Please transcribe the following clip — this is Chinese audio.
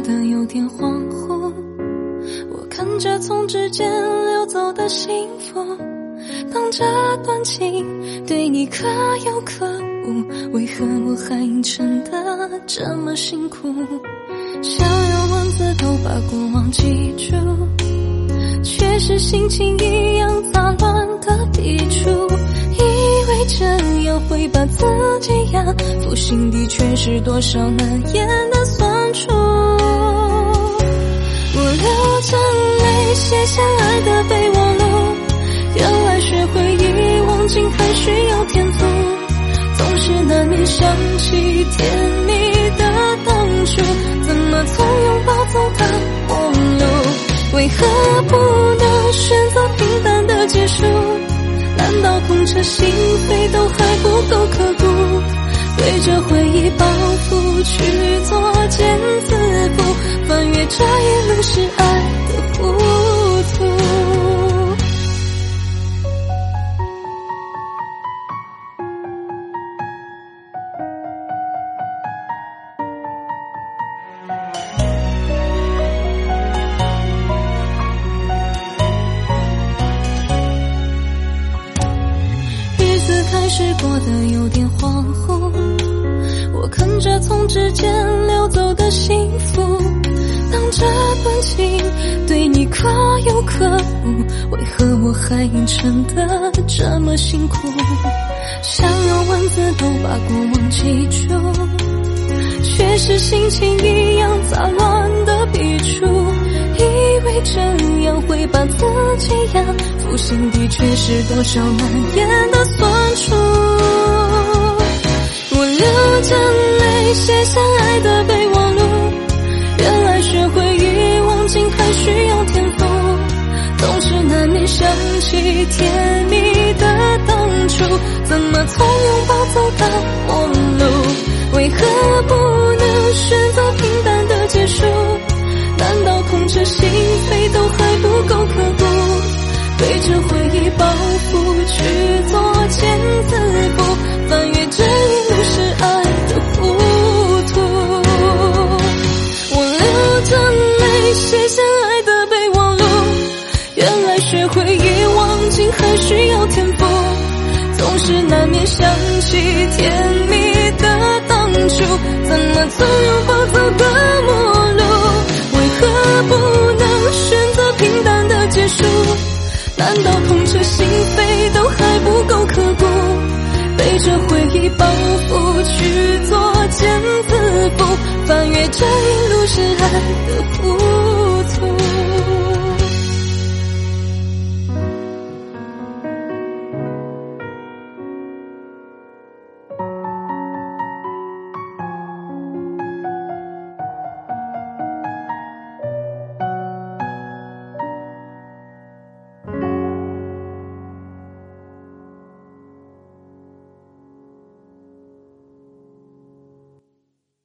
的有点恍惚。我看着从指尖流走的幸福，当这段情对你可有可无，为何我还硬撑得这么辛苦？想用文字都把过往记住，却是心情一样杂乱的笔触。以为这样会把自己压服，心底却是多少难言的心还需要天赋，总是难免想起甜蜜的当初，怎么从拥抱走到陌路？为何不能选择平淡的结束？难道痛彻心扉都还不够刻骨？对着回忆包袱是过得有点恍惚，我看着从指尖流走的幸福，当这段情对你可有可无，为何我还硬撑得这么辛苦？想用文字都把过往记住，却是心情一样杂乱的笔触。以为真会把自己压服，心底却是多少难言的酸楚。我流着泪写下爱的备忘录，原来学会遗忘竟还需要天赋，总是难免想起甜蜜的当初，怎么从拥抱走到陌路？为何不能选择平淡的结束？难道痛彻心是难免想起甜蜜的当初，怎么从拥抱走到陌路？为何不能选择平淡的结束？难道痛彻心扉都还不够刻骨？背着回忆包袱去做茧自缚，翻越这一路是爱的糊涂。